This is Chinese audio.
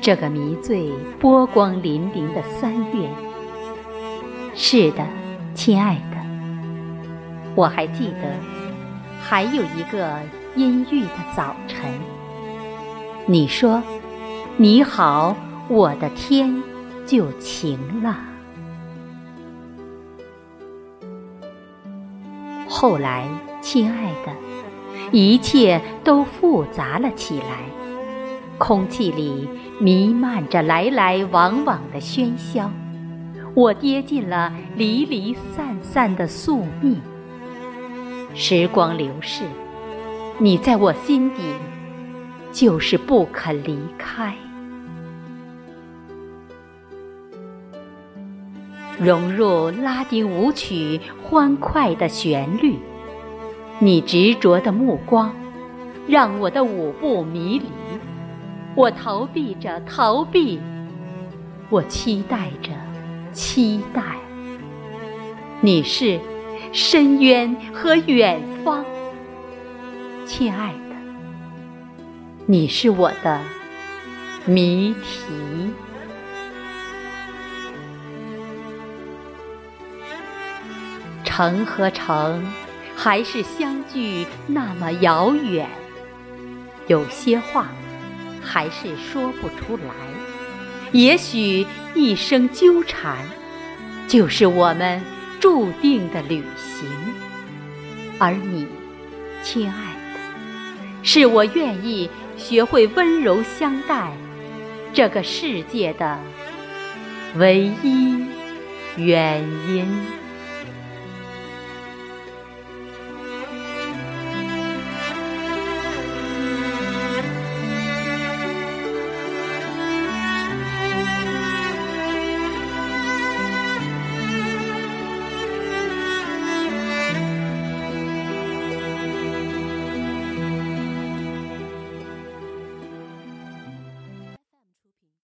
这个迷醉波光粼粼的三月是的亲爱的我还记得还有一个阴郁的早晨。你说你好我的天就晴了。后来亲爱的一切都复杂了起来，空气里弥漫着来来往往的喧嚣，我跌进了离离散散的宿命。时光流逝，你在我心底。就是不肯离开，融入拉丁舞曲欢快的旋律。你执着的目光，让我的舞步迷离。我逃避着逃避，我期待着期待。你是深渊和远方，亲爱的。你是我的谜题，城和城还是相距那么遥远，有些话还是说不出来。也许一生纠缠，就是我们注定的旅行。而你，亲爱的，是我愿意。学会温柔相待，这个世界的唯一原因。